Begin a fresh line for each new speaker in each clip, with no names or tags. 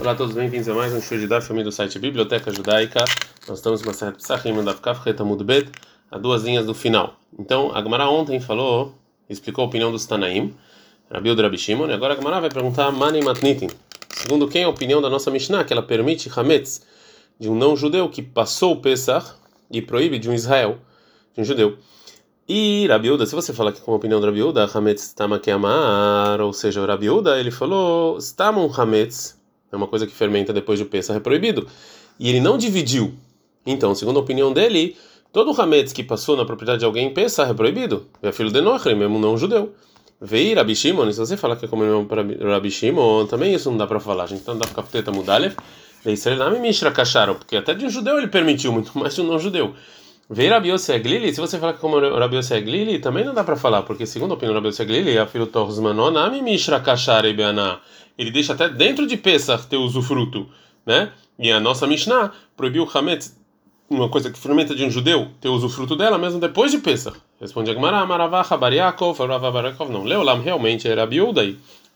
Olá a todos, bem-vindos a mais um show de Daf, família do site Biblioteca Judaica. Nós estamos com a Serra Psachim, Daf Kaf, Retamud Bet, a duas linhas do final. Então, a Gemara ontem falou, explicou a opinião dos Tanaim, Rabi do Rabi Shimon, e agora a Gemara vai perguntar Mani Matnitin. Segundo quem a opinião da nossa Mishnah, que ela permite Hametz de um não-judeu que passou o Pesach e proíbe de um Israel, de um judeu. E Rabiuda, se você falar aqui com a opinião do Rabiuda, Hametz Tamakeamar, ou seja, o Rabiuda, ele falou Stamon Hametz, é uma coisa que fermenta depois de Pesach, é proibido. E ele não dividiu. Então, segundo a opinião dele, todo Hametz que passou na propriedade de alguém em é proibido. É filho de Noachre, mesmo não judeu. Veio Rabi Shimon, se você falar que é como para Rabi Shimon, também isso não dá para falar. A gente então dá para capteta mudalef, de Israel não me porque até de um judeu ele permitiu, muito mais de um não judeu. Veio Rabi Yossi Glili, se você falar que como Rabi Yossi Glili, também não dá para falar, porque segundo a opinião do Rabi Yossi Glili, a filho Torres Manon, Nami Mishra Kashar e Beaná, ele deixa até dentro de Pesach ter usufruto, né? E a nossa Mishnah proibiu o Hametz, uma coisa que fermenta de um judeu, ter usufruto dela mesmo depois de Pesach. Responde Agmará, Maravacha, Bariakov, Rava Bariakov, não. Leolam realmente é Rabi Uda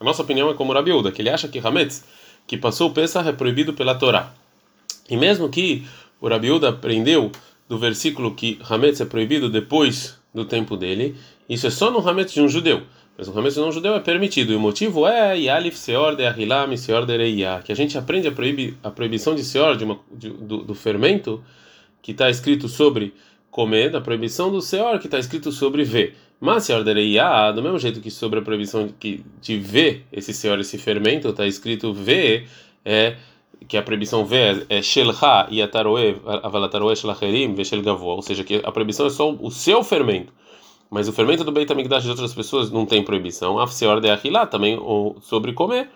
A nossa opinião é como Rabi que ele acha que Hametz, que passou o Pesach, é proibido pela Torá. E mesmo que o Rabi aprendeu do versículo que Hametz é proibido depois do tempo dele, isso é só no Hametz de um judeu. Mas o Hametz de um judeu é permitido. E o motivo é Yalif Seor de Ahilam Seor de que a gente aprende a, proibi, a proibição de Seor, de uma, de, do, do, fermento, que está escrito sobre comer, da proibição do Seor, que está escrito sobre ver. Mas Seor de do mesmo jeito que sobre a proibição de, de ver esse Seor, esse fermento, está escrito ver, é que a proibição V é Shelha e Ataroe, Avalataroe Shelacherim, Veshel Gavoa, ou seja, que a proibição é só o seu fermento. Mas o fermento do Beit HaMikdash de outras pessoas não tem proibição. Afseor de Achilá, também sobre comer.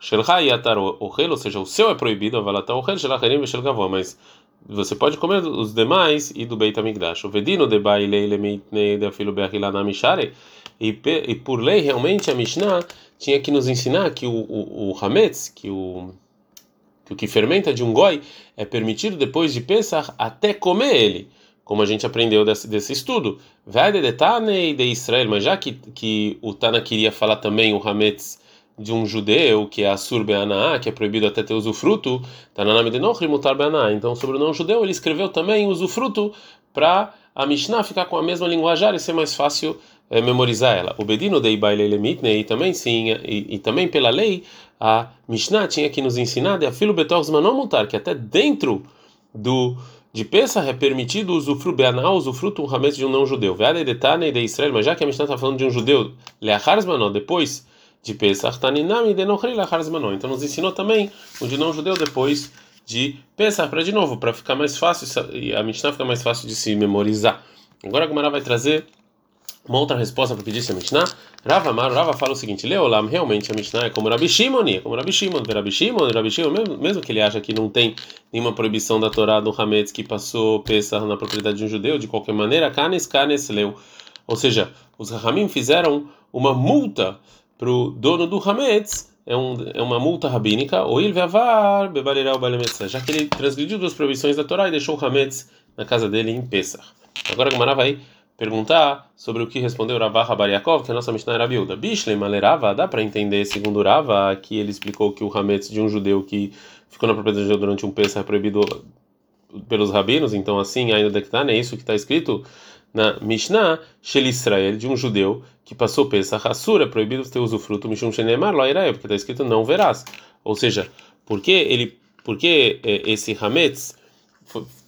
Shelha e Ataroe, ou seja, o seu é proibido, Avalatar Ohel, Shelacherim, Veshel Gavoa, mas você pode comer os demais e do Beit HaMikdash. O Vedino de Bailei Lemitnei de Afilo Beachilá na Mishare, e por lei, realmente, a Mishnah tinha que nos ensinar que o, o, o Hametz, que o que o que fermenta de um goi é permitido depois de pensar até comer ele, como a gente aprendeu desse, desse estudo. De de Israel, mas já que, que o Tana queria falar também o Hametz de um judeu, que é Asur Be'anaá, que é proibido até ter usufruto, Tananami de Be'anaá. Então, sobre o não judeu, ele escreveu também usufruto para a Mishnah ficar com a mesma linguajar e ser mais fácil é, memorizar ela. O Bedino de Ibaile Mitne, e também sim, e, e, também pela lei, a Mishnah tinha que nos ensinar de afilo betorz manom que até dentro do de Pesach é permitido usufruto beanal, usufruto um ramete de um não judeu. Veade detane de Israel, mas já que a Mishnah está falando de um judeu, leachars manon, depois de Pesach, taninami de nochri leachars manon. Então nos ensinou também o de não judeu depois de Pesach, para de novo, para ficar mais fácil, e a Mishnah fica mais fácil de se memorizar. Agora a Gemara vai trazer uma outra resposta para o que a Mishnah, Rava Amar, Rava fala o seguinte: Leolam, realmente a Mishnah é como Rabi Shimon, é como Rabi Shimon, Rabi Shimon, Rabi Shimon, mesmo, mesmo que ele acha que não tem nenhuma proibição da Torá do Hametz que passou Pesach na propriedade de um judeu, de qualquer maneira, Kanes Kanes Leu. Ou seja, os Rahamim fizeram uma multa para o dono do Hametz, é, um, é uma multa rabínica, ou ele avar bebarirá o já que ele transgrediu duas proibições da Torá e deixou o Hametz na casa dele em Pesach. Agora a Gemara vai perguntar sobre o que respondeu Rava Bariakov, que a nossa Mishnah era Bilda. Bishlem Malerava, dá para entender, segundo Rava, que ele explicou que o Hametz de um judeu que ficou na propriedade de judeu durante um peso é proibido pelos rabinos, então assim, ainda Dektan, é isso que está escrito na Mishnah, Shel Israel, de um judeu que passou Pesach Hassur, é proibido ter usufruto Mishum Shenemar, Loirae, porque está escrito não verás. Ou seja, porque ele, porque eh, esse Hametz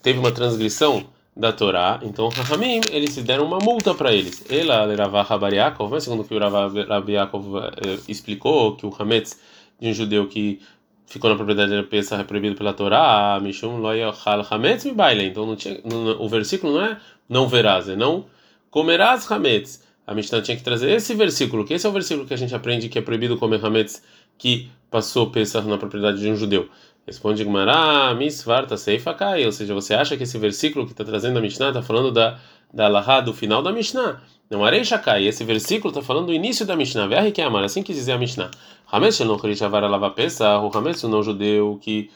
teve uma transgressão da Torá, então Rahamim, eles se deram uma multa para eles. Ela, Ravah Rabariakov, mas segundo que o Rabariakov eh, explicou, que o Hametz de um judeu que ficou na propriedade da peça é proibido pela Torá, Mishum Loyachal Hametz me baile. Então não tinha, não, o versículo não é não verás, é não comerás Hametz. A Mishnah tinha que trazer esse versículo, que esse é o versículo que a gente aprende que é proibido comer Hametz que passou Pesach na propriedade de um judeu. Responde Gmará, Misvarta Seifakai, ou seja, você acha que esse versículo que está trazendo a Mishnah está falando da, da Lahá do final da Mishnah? Não, Arei Shakai, esse versículo está falando do início da Mishnah, Verri que amar, assim quis dizer a Mishnah. Hametz não Chavar lava Pesach, o Hametz, o não judeu que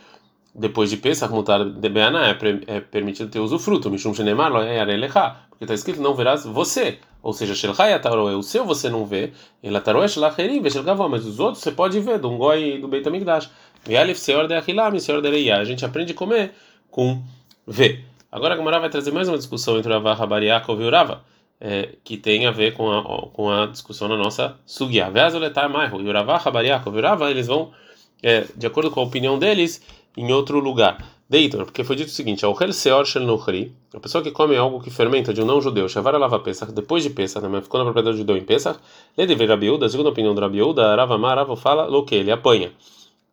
depois de Pesach, mutar de Beana, é, é permitido ter usufruto, Mishum Shenemar, é Arelecha, porque está escrito não verás você, ou seja, Shelchai Ataro é o seu você não vê, Elataro é Shelacherim, mas os outros você pode ver, do Ngoi e do Beit HaMikdash. Ve'alif seor de achilam e seor de reia. A gente aprende a comer com V. Agora a Gamara vai trazer mais uma discussão entre o Rava Rabariakov e o Rava, é, que tem a ver com a, com a discussão na nossa Sugya. Ve'azoletar Maihu. E o Rava Rabariakov e o Rava, eles vão, é, de acordo com a opinião deles, em outro lugar. Deitor, porque foi dito o seguinte: ao Seor Shel Nochri, a pessoa que come algo que fermenta de um não-judeu, Shavar lava Pesach, depois de Pesach, né, ficou na propriedade do judeu em Pesach, ele deve Rabiúda, segundo a opinião do Rabiúda, Ravamar, Ravo fala, lo que ele apanha.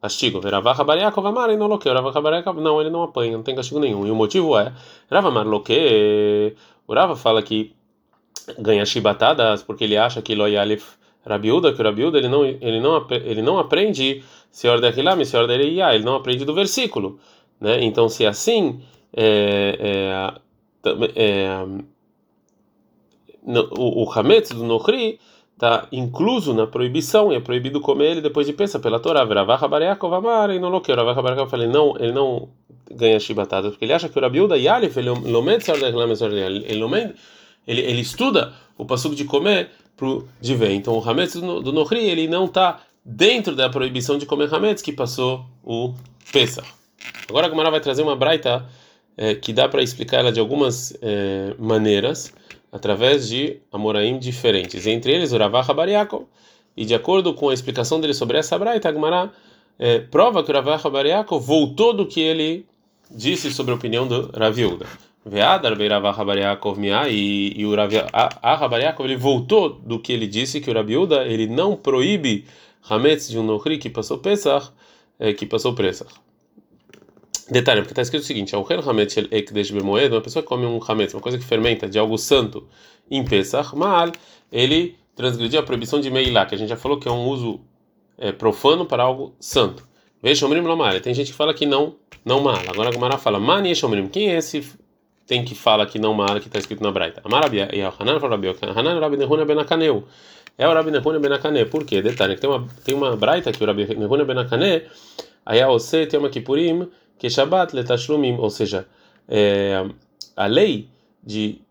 Castigo, Amar, e não Rabariakov, não, ele não apanha, não tem castigo nenhum. E o motivo é, Ravamar loque, o Rava fala que ganha chibatadas porque ele acha que Loyalif Rabiúda, que o Rabiúda ele não, ele não, ele não aprende Senhor de Aquilam, Senhor de ele não aprende do versículo. Né? Então, se é assim, é, é, é, o, o Hametz do Nohri está incluso na proibição, e é proibido comer ele depois de pensa pela Torá. Veravach Bareakov Amar, e não loqueu. Veravach Bareakov falei, não, ele não ganha chibatadas, porque ele acha que o Rabiuda Yalif, ele ele ele, estuda o passuco de comer pro de ver. Então o Hametz do, do Nohri, ele não está dentro da proibição de comer Hametz que passou o Pesach. Agora a Gemara vai trazer uma braita é, que dá para explicar ela de algumas é, maneiras, através de Amoraim diferentes. Entre eles, o Ravah Habariakov. E de acordo com a explicação dele sobre essa braita, a Gemara é, prova que o Ravah Habariakov voltou do que ele disse sobre a opinião do Raviuda. Veadar Beiravah Habariakov Mia e, e o Habariakov ele voltou do que ele disse que o Rabiuda ele não proíbe Hametz de um Nohri que passou Pesach, é, que passou Pesach. Detalhe, porque está escrito o seguinte: o hametz el ekdesh bemoed, uma pessoa que come um hametz, uma coisa que fermenta de algo santo em Pesach, mal, ele transgrediu a proibição de meilá, que a gente já falou que é um uso é, profano para algo santo. Veja, Shomrim Lomar, tem gente que fala que não, não mal. Agora a Gumara fala, Mani Shomrim, quem é esse tem que fala que não mal, que está escrito na Braita? Amarabia, e Hanan fala Rabia, Hanan Rabi Nehuna Benakaneu. É o Rabi Nehuna Benakaneu, por quê? Detalhe, tem uma, tem uma Braita que o Rabi Nehuna Benakaneu, aí a Ose tem uma Kipurim, que Shabbat letashlumim, ou seja, é, a lei de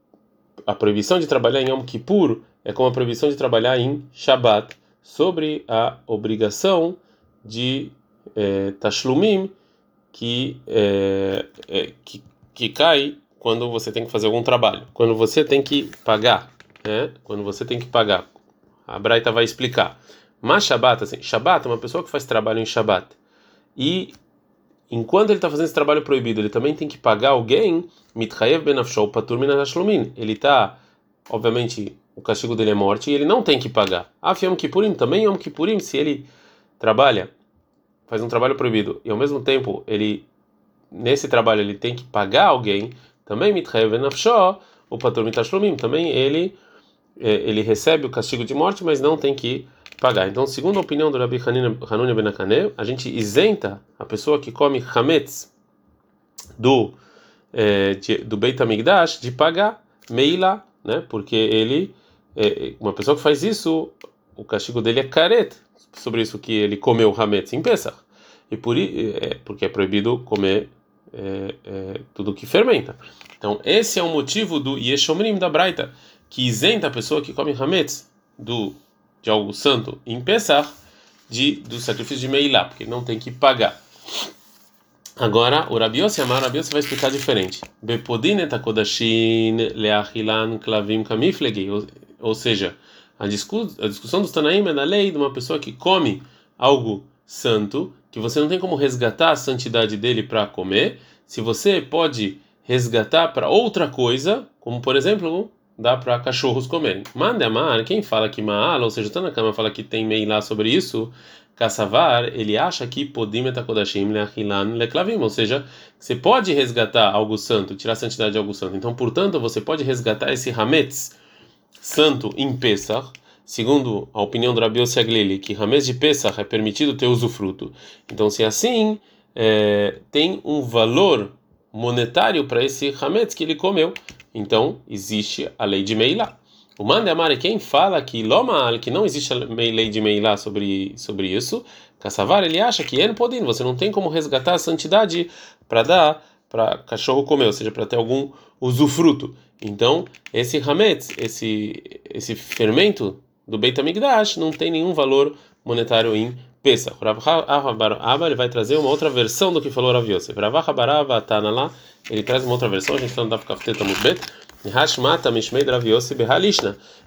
a proibição de trabalhar em Yom Kippur é como a proibição de trabalhar em Shabbat sobre a obrigação de é, tashlumim que, é, é, que que cai quando você tem que fazer algum trabalho, quando você tem que pagar, né? Quando você tem que pagar. A Braita vai explicar. Mas Shabbat, assim, Shabbat é uma pessoa que faz trabalho em Shabbat e enquanto ele está fazendo esse trabalho proibido, ele também tem que pagar alguém, mitchayev benafshou patur minashlomin. Ele está, obviamente, o castigo dele é morte e ele não tem que pagar. Ah, Yom Kippurim, também Yom Kippurim, se ele trabalha, faz um trabalho proibido e ao mesmo tempo ele, nesse trabalho, ele tem que pagar alguém, também mitchayev benafshou o patur mitashlomin, também ele, ele recebe o castigo de morte, mas não tem que pagar. Então, segundo a opinião do Rabi Hanuni Benakane, a gente isenta a pessoa que come hametz do é, de, do Beit Hamikdash de pagar meila, né? Porque ele é, uma pessoa que faz isso, o castigo dele é caret sobre isso que ele comeu hametz em Pesach. E por é, porque é proibido comer é, é, tudo que fermenta. Então, esse é o motivo do Yeshomrim da Braita, que isenta a pessoa que come hametz do de algo santo em Pesach de, do sacrifício de Meilá, porque não tem que pagar. Agora, o Rabi Yossi Amar, Rabi Yossi vai explicar diferente. Ou seja, a, discu a discussão dos Tanaim é da lei de uma pessoa que come algo santo, que você não tem como resgatar a santidade dele para comer, se você pode resgatar para outra coisa, como por exemplo dá para cachorros comerem. Mandemar, quem fala que Maala, ou seja, Tanakama fala que tem mei lá sobre isso, Kassavar, ele acha que Podim etakodashim leachilan leklavim, ou seja, você pode resgatar algo santo, tirar a santidade de algo santo. Então, portanto, você pode resgatar esse Hametz santo em Pesach, segundo a opinião do Rabi Aglili, que Hametz de Pesach é permitido ter usufruto. Então, se é assim, é, tem um valor monetário para esse Hametz que ele comeu. Então, existe a lei de Meilá. O Mandemari, quem fala que Loma, que não existe a lei de Meilá sobre, sobre isso, Kassavar, ele acha que En Podin, você não tem como resgatar a santidade para dar para cachorro comer, ou seja, para ter algum usufruto. Então, esse Hametz, esse, esse fermento do Beit HaMikdash não tem nenhum valor monetário em Pesach. Rav Abba ele vai trazer uma outra versão do que falou Rav Yosef. Rav Tanala, ele traz uma outra versão, a gente está no Daf Kafteta Mudbet. Hashmata.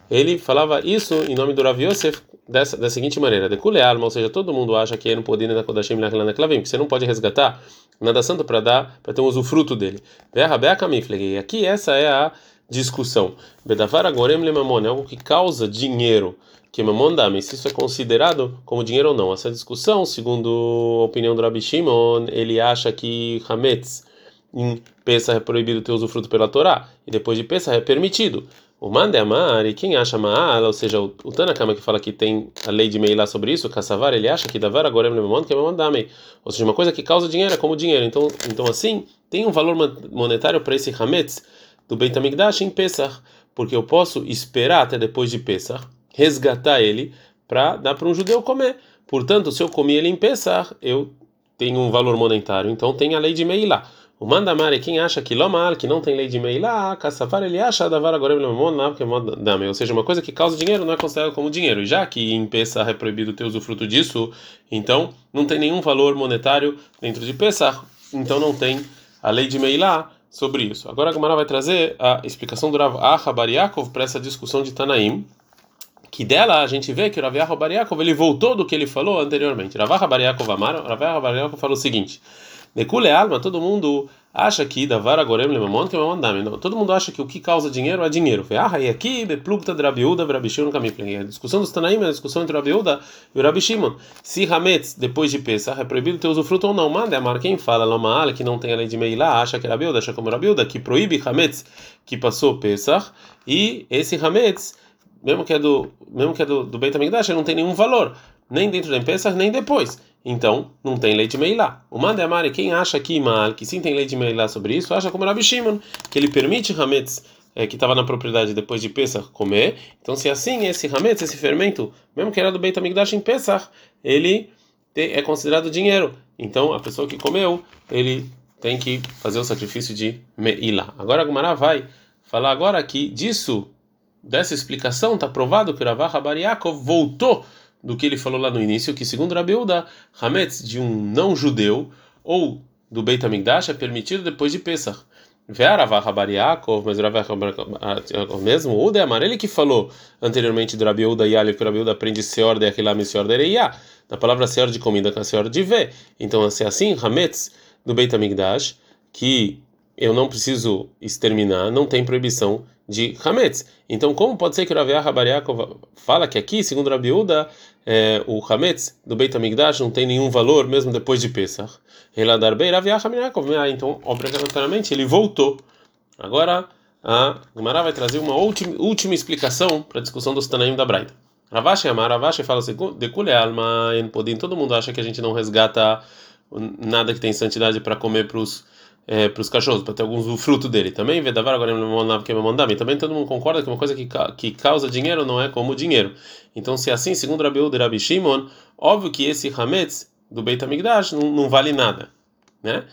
Ele falava isso em nome do Rav Yosef dessa, da seguinte maneira: Decule alma, ou seja, todo mundo acha que é no poder da Kodashim Lachlana Klavim, que você não pode resgatar nada santo para dar, para ter um usufruto dele. E aqui essa é a discussão. Bedavar agorem lemamon, é algo que causa dinheiro que mamon dame, se isso é considerado como dinheiro ou não. Essa discussão, segundo a opinião do Rabi Shimon, ele acha que Hametz em Pesach é proibido ter usufruto pela Torá, e depois de Pesach é permitido. O Mande Amar, e quem acha Maal, ou seja, o, Tanakama que fala que tem a lei de Meilá sobre isso, Kassavar, ele acha que Davar agora é Lemamon, que é Mamandame. Ou seja, uma coisa que causa dinheiro é como dinheiro. Então, então assim, tem um valor monetário para esse Hametz do Beit em Pesach, porque eu posso esperar até depois de Pesach resgatar ele para dar para um judeu comer. Portanto, se eu comi ele em Pesach, eu tenho um valor monetário. Então tem a lei de Meilá. O Mandamari, quem acha que Lomal, que não tem lei de Meilá, Kassavar, ele acha Davar agora dame. Ou seja, uma coisa que causa dinheiro não é considerada como dinheiro. Já que em Pesach é proibido ter usufruto disso, então não tem nenhum valor monetário dentro de Pesach. Então não tem a lei de Meilá sobre isso. Agora a Gemara vai trazer a explicação do Rav Acha Bariakov para essa discussão de Tanaim que dela a gente vê que o Rav Bariakov ele voltou do que ele falou anteriormente. Rav Bariakov Rav Bariakov falou o seguinte: Nekule alma, todo mundo acha que davar agorem lemamon que é dame. Todo mundo acha que o que causa dinheiro é dinheiro. Ah, e aqui beplugta de Rabiuda e Rabi Shimon A discussão dos Tanaim é a discussão entre Rabiuda e o Rabi Shimon. Se Hametz depois de Pesach é proibido ter usufruto ou não, manda amar quem fala Lamaal que não tem a lei de Meilá, acha que é Rabiuda, acha como Rabiuda que proíbe Hametz que passou Pesach e esse Hametz mesmo que é do, mesmo que é do, do Beit HaMikdash, não tem nenhum valor, nem dentro da Pesach, nem depois. Então, não tem leite meilá. O Mandemari, quem acha aqui, mal, que sim tem leite meilá sobre isso, acha como Rabi Shimon, que ele permite Hametz, é, que estava na propriedade depois de Pesach, comer. Então, se assim, esse Hametz, esse fermento, mesmo que era do Beit HaMikdash em Pesach, ele é considerado dinheiro. Então, a pessoa que comeu, ele tem que fazer o sacrifício de Meilá. Agora a Gumara vai falar agora que disso dessa explicação está provado que Ravah Bariakov voltou do que ele falou lá no início, que segundo Rabeuda, Hametz de um não judeu ou do Beit HaMikdash é permitido depois de Pesach. Ve'aravah Bariakov, mas Ravah mesmo, o de Amar, ele que falou anteriormente do Rabeuda e Ali, que o aprende Seor de Achilam e Seor de na palavra Seor de comida com a Seor de Ve. Então, se é assim, Hametz do Beit HaMikdash, que eu não preciso exterminar, não tem proibição de Hametz. Então, como pode ser que o Raviah Rabariakov fala que aqui, segundo Rabi Uda, é, o Hametz do Beit HaMikdash não tem nenhum valor mesmo depois de Pesach? Eladarbe Raviah Rabariakov. Ah, então, obrigatoriamente, ele voltou. Agora, a Gemara vai trazer uma última, última explicação para a discussão dos Tanaim da Braita. Ravashi Amar, Ravashi fala assim, todo mundo acha que a gente não resgata nada que tem santidade para comer para os é, para os cachorros, para ter algum fruto dele. Também, Vedavar agora que me também todo mundo concorda que uma coisa que, que causa dinheiro não é como dinheiro. Então, se é assim, segundo Rabi Uda e Rabi Shimon, óbvio que esse Hametz do Beit HaMikdash não, não vale nada, né?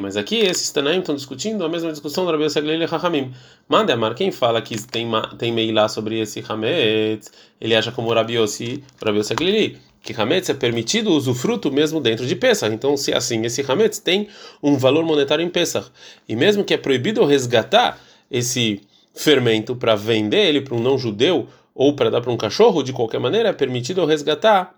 Mas aqui esses Tanaim estão discutindo a mesma discussão do Rabi Yossi Aglili e Rahamim. Manda amar quem fala que tem tem meilá sobre esse Hametz, ele acha como Rabi Yossi, Rabi Yossi Aglili que Hametz é permitido o usufruto mesmo dentro de Pesach. Então, se assim, esse Hametz tem um valor monetário em Pesach. E mesmo que é proibido resgatar esse fermento para vender ele para um não judeu ou para dar para um cachorro, de qualquer maneira, é permitido resgatar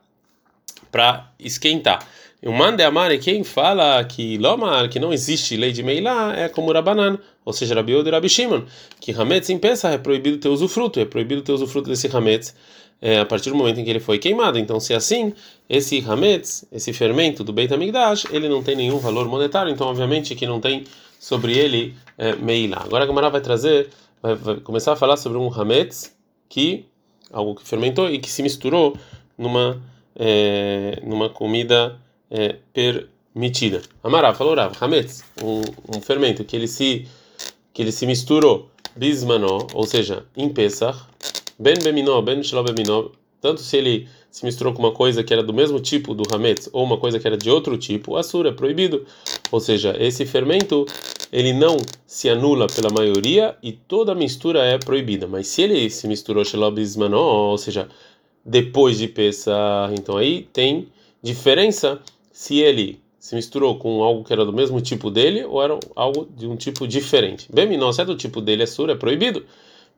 para esquentar. O Mande Amare, quem fala que Lomar, que não existe lei de Meilá, é como Rabanan, ou seja, Rabi e Rabi Shimon, que Hametz em Pesach é proibido ter usufruto, é proibido ter usufruto desse Hametz é, a partir do momento em que ele foi queimado. Então, se é assim, esse hametz, esse fermento do Beit HaMikdash, ele não tem nenhum valor monetário, então obviamente que não tem sobre ele é. Agora a Gemara vai trazer, vai, vai, começar a falar sobre um hametz que algo que fermentou e que se misturou numa é, numa comida é, permitida. Amará falou Rav, hametz, um, um fermento que ele se que ele se misturou bismanó, ou seja, em Pesach, ben beminó, ben shelo beminó, tanto se ele se misturou com uma coisa que era do mesmo tipo do hametz ou uma coisa que era de outro tipo, assura é proibido. Ou seja, esse fermento ele não se anula pela maioria e toda mistura é proibida. Mas se ele se misturou shelo bismanó, ou seja, depois de Pesach. Então aí tem diferença se ele se misturou com algo que era do mesmo tipo dele ou era algo de um tipo diferente. Beminó, se é do tipo dele, é é proibido.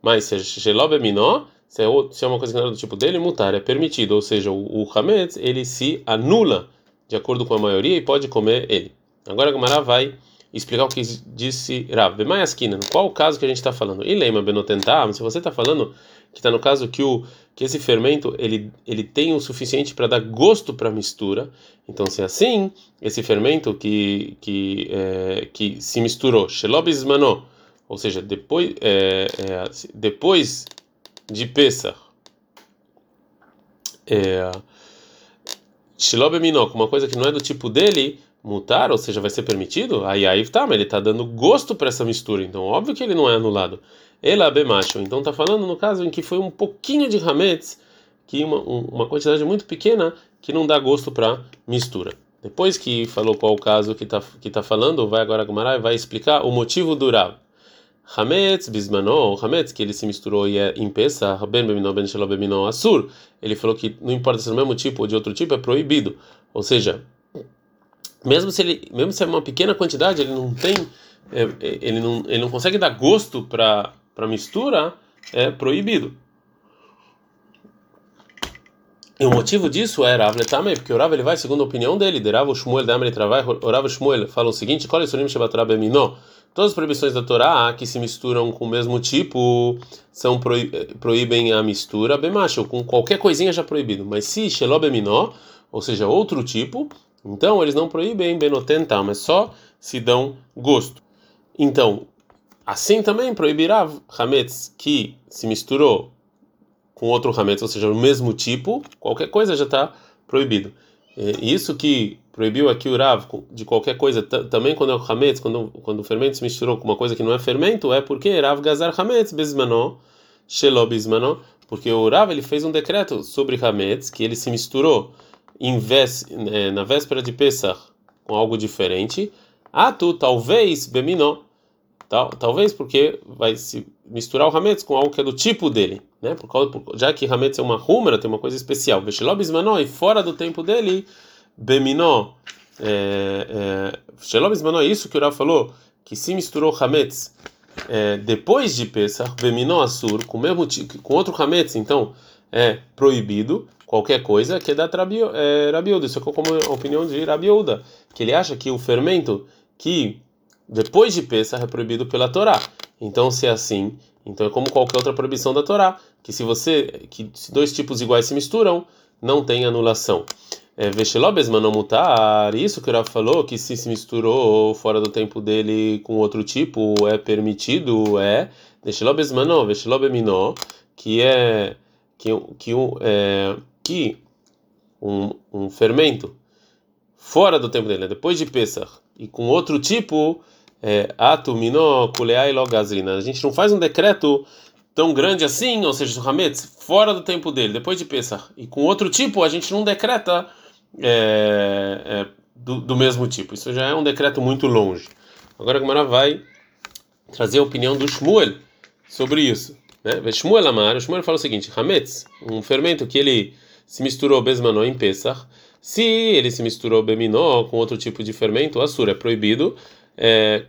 Mas se é geló beminó, se é, é uma coisa que não era do tipo dele, mutar, é permitido. Ou seja, o, hametz, ele se anula de acordo com a maioria e pode comer ele. Agora a vai explicar o que disse Rav. Bemaiaskina, qual o caso que a gente está falando? E lema benotentam, se você está falando que está no caso que o que esse fermento ele ele tem o suficiente para dar gosto para a mistura. Então se é assim, esse fermento que que é, que se misturou, shelobismano, ou seja, depois é, é, depois de Pesach, é, Shilobemino, uma coisa que não é do tipo dele, mutar, ou seja, vai ser permitido, aí aí tá, mas ele está dando gosto para essa mistura, então óbvio que ele não é anulado. Ela macho, então está falando no caso em que foi um pouquinho de hametz, que uma, uma quantidade muito pequena que não dá gosto para mistura. Depois que falou qual o caso que está que tá falando, vai agora Gumará vai explicar o motivo do Rav. Hametz bismano, Hametz que ele se misturou e é em Pesach, ben bemino ben shelo bemino asur. Ele falou que não importa se é do mesmo tipo ou de outro tipo é proibido. Ou seja, mesmo se ele, mesmo se é uma pequena quantidade, ele não tem, é, é ele não, ele não consegue dar gosto para para mistura, é proibido. E o motivo disso é Rav porque o Rav ele vai segundo a opinião dele, de Rav Shmuel Amri Travai, o Rav Shmuel fala o seguinte: Qual é o Surim Shabbat Bemino? Todas as proibições da Torá que se misturam com o mesmo tipo são proíbem a mistura bemacho, com qualquer coisinha já proibido. Mas se shelobeminó, ou seja, outro tipo, então eles não proíbem benotentar, mas só se dão gosto. Então, assim também proibirá hametz que se misturou com outro hametz, ou seja, o mesmo tipo, qualquer coisa já está proibido. Isso que proibiu aqui o Rav de qualquer coisa, também quando é o Hametz, quando, quando o fermento se misturou com uma coisa que não é fermento, é porque Rav Gazar Hametz Bezmano, Shelo Bezmano, porque o Rav ele fez um decreto sobre Hametz, que ele se misturou em vez, é, na véspera de Pesach com algo diferente, ah, tu talvez Beminó, tal, talvez porque vai se misturar o Hametz com algo que é do tipo dele, né? Por causa, por, já que Hametz é uma rumra, tem uma coisa especial, Veshelo Bezmano, e fora do tempo dele Beminó, é, é, é isso que o Rav falou, que se misturou Hametz é, depois de Pesach, Beminó Assur, com, mesmo, com outro Hametz, então é proibido qualquer coisa que é da é. Isso é como a opinião de Rabiuda, que ele acha que o fermento que depois de Pesach é proibido pela Torá. Então, se é assim, então é como qualquer outra proibição da Torá, que se você que se dois tipos iguais se misturam, não tem anulação. É, manomutar, isso que o Rafa falou, que se se misturou fora do tempo dele com outro tipo, é permitido, é Veshelobes mano, Veshelobemino, que é que, que, é, que um, um fermento fora do tempo dele, né, depois de Pesach, e com outro tipo, é, atumino kuleai logazrina. A gente não faz um decreto tão grande assim, ou seja, o Hametz, fora do tempo dele, depois de Pesach, e com outro tipo, a gente não decreta é, é, do, do, mesmo tipo. Isso já é um decreto muito longe. Agora a Gemara vai trazer a opinião do Shmuel sobre isso. Né? Shmuel Amar, o Shmuel fala o seguinte: Hametz, um fermento que ele se misturou besmanó em Pesach, se ele se misturou beminó com outro tipo de fermento, assur é proibido é,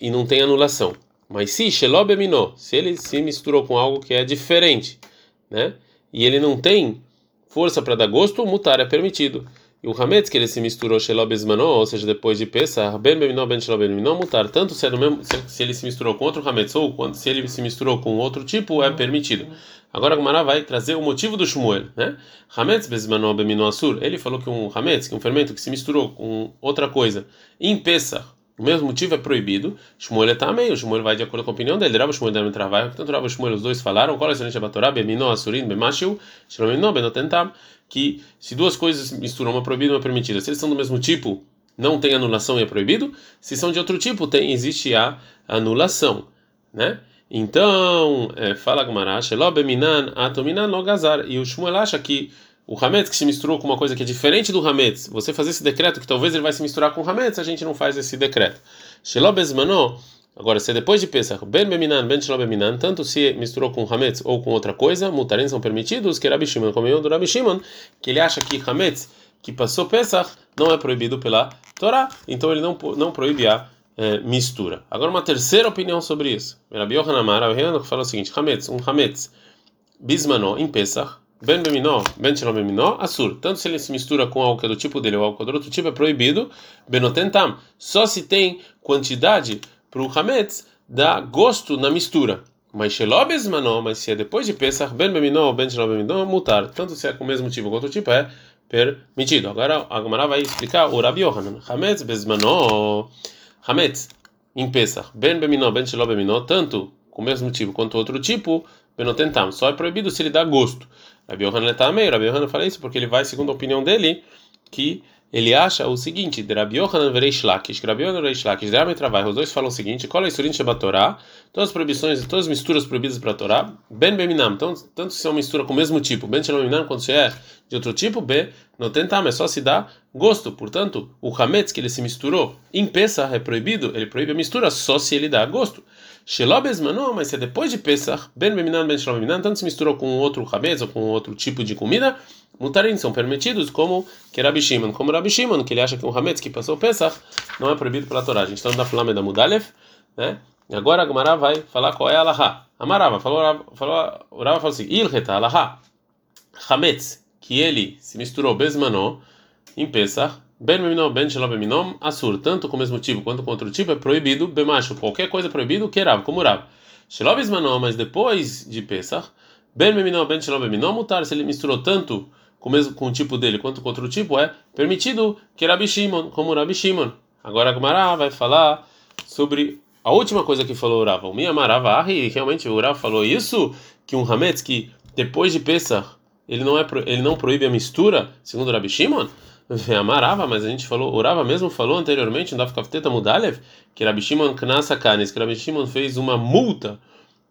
e não tem anulação. Mas se sheló beminó, se ele se misturou com algo que é diferente, né? E ele não tem força para dar gosto, mutar é permitido. E o hametz que ele se misturou shelobesmano, ou seja, depois de Pesach, ben beminó ben shelobesmano, mutar, tanto se, é mesmo, se, ele se misturou com outro hametz ou quando, se ele se misturou com outro tipo, é permitido. Agora a Gumara vai trazer o motivo do Shmuel, né? Hametz besmano bemino asur, ele falou que um hametz, que um fermento que se misturou com outra coisa, em Pesach, o mesmo motivo é proibido. Shmuel está meio. Shmuel vai de acordo com a opinião dele. Rava Shmuel deve travar. Tanto Rava Shmuel, os dois falaram. Qual é a excelência da Torá? Bemino, Asurin, Bemashiu, Shalomino, Benotentam. Que se duas coisas misturam, uma proibida e uma permitida. Se eles são do mesmo tipo, não tem anulação e é proibido. Se são de outro tipo, tem existe a anulação, né? Então, é, fala Gamara, Shelo Beminan, Atominan, Logazar. E o Shmuel acha que o Hametz que se misturou com uma coisa que é diferente do Hametz, você fazer esse decreto que talvez ele vai se misturar com o Hametz, a gente não faz esse decreto. Shelobezmano, Agora, se depois de Pesach, ben beminan, ben shelo beminan, tanto se misturou com hametz ou com outra coisa, mutarim são permitidos, que Rabi Shimon, como do Rabi Shimon, que ele acha que hametz que passou Pesach não é proibido pela Torá, então ele não, não proíbe a é, mistura. Agora, uma terceira opinião sobre isso. Rabi Yohanan fala o seguinte: hametz, um hametz, bismanó, em Pesach, ben beminó, ben shalom beminó, assur. Tanto se ele se mistura com algo que é do tipo dele ou algo que é do outro tipo, é proibido, benotentam. Só se tem quantidade para o hametz, dá gosto na mistura. Mas shelobes manó, mas se é depois de Pesach, ben beminó, ben shalom beminó, mutar. Tanto se é com o mesmo tipo ou outro tipo, é permitido. Agora a Gemara vai explicar o Rabi Yohanan. Hametz bezmanó, Hametz em Pesach, ben beminó, ben shalom beminó, tanto com o mesmo tipo quanto outro tipo, benotentam. Só é proibido se ele dá gosto. Rabi Yohanan está meio. Rabi Yohanan fala isso porque ele vai, segundo a opinião dele, que ele acha o seguinte: Rabi Yohanan Vereish Rabi Yohanan Vereish os dois falam o seguinte: Kola Isurin Shabbat Torah, todas as proibições, todas as misturas proibidas para a Torá, Ben Beminam, então, tanto se é uma mistura com o mesmo tipo, Ben Shalom Beminam, quando se é de outro tipo, B, não tentar, mas só se dá gosto. Portanto, o Hametz que ele se misturou em Pesach é proibido, ele proíbe a mistura só se ele dá gosto. Manu, mas se é depois de Pesach, Ben Beminan, Ben Shalom tanto se misturou com outro Hametz ou com outro tipo de comida, mutarim são permitidos, como que Rabi Shimon, como Rabi Shimon, que ele acha que um Hametz que passou Pesach não é proibido pela Torá. A gente está na Flame da Mudalev, né? Agora a Gumara vai falar qual é a Alaha. Amarava, falou, falou, o Rava falou assim: Ilheta Alaha, Hametz, que ele se misturou Besmanó em Pesach, Ben Meminom, Ben Shalom Meminom, Assur, tanto com o mesmo tipo quanto com outro tipo, é proibido, Bemacho, qualquer coisa é proibido, que Rav, como Rav. Shalom Besmanó, mas depois de Pesach, Ben Meminom, Ben Shalom Meminom, mutar, se ele misturou tanto com o mesmo com o tipo dele quanto com outro tipo, é permitido, Rabi Shimon, como Rabi Shimon. Agora a Gumara vai falar sobre a última coisa que falou o Rav, o Miyamarava, e realmente o Rav falou isso, que um Hametz que depois de Pesach ele não é ele não proíbe a mistura, segundo Rabi Shimon? Amarava, mas a gente falou, orava mesmo falou anteriormente no Dafkafteta Mudalev que Rabi Shimon Knasa Kanes, que Rabi Shimon fez uma multa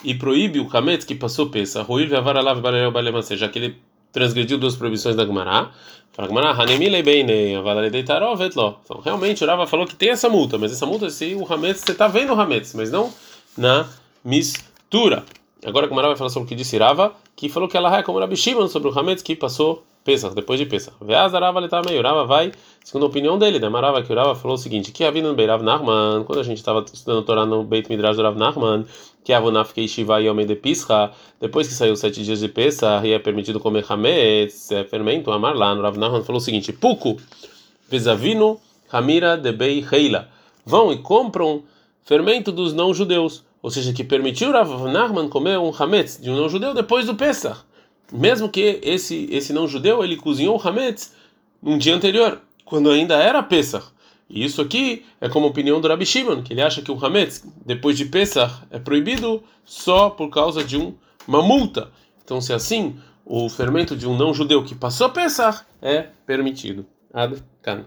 e proíbe o Hametz que passou Pesach, já que ele transgrediu duas proibições da Gemara. Fala Gemara, Lo. Então, realmente, o Rava falou que tem essa multa, mas essa multa se o Hametz, você está vendo o Hametz, mas não na mistura. Agora a Gemara vai falar sobre o que disse Rava, que falou que ela é como Rabi Shimon sobre o Hametz que passou Pesach, depois de Pesach. Veaz Rava ele meio. Rava vai, segundo a opinião dele, né? Marava que o Rava falou o seguinte: que havia no Beirav Nachman, quando a gente estava estudando Torá no Beit Midrash do Rav Nachman, que a Vonaf Keishiva Yomei de Pischa, depois que saiu sete dias de Pesach, e é permitido comer Hametz, é fermento, amar lá. No Rav Nachman falou o seguinte: Puku, Vezavino, Hamira de Bei Heila. Vão e compram fermento dos não-judeus ou seja, que permitiu Rav Nachman comer um hametz de um não-judeu depois do Pesach, mesmo que esse esse não-judeu ele cozinhou o hametz um dia anterior, quando ainda era Pesach. E isso aqui é como a opinião do Rabi Shimon, que ele acha que o hametz depois de Pesach é proibido só por causa de um, uma multa. Então, se assim, o fermento de um não-judeu que passou Pesach é permitido. Ad -kan.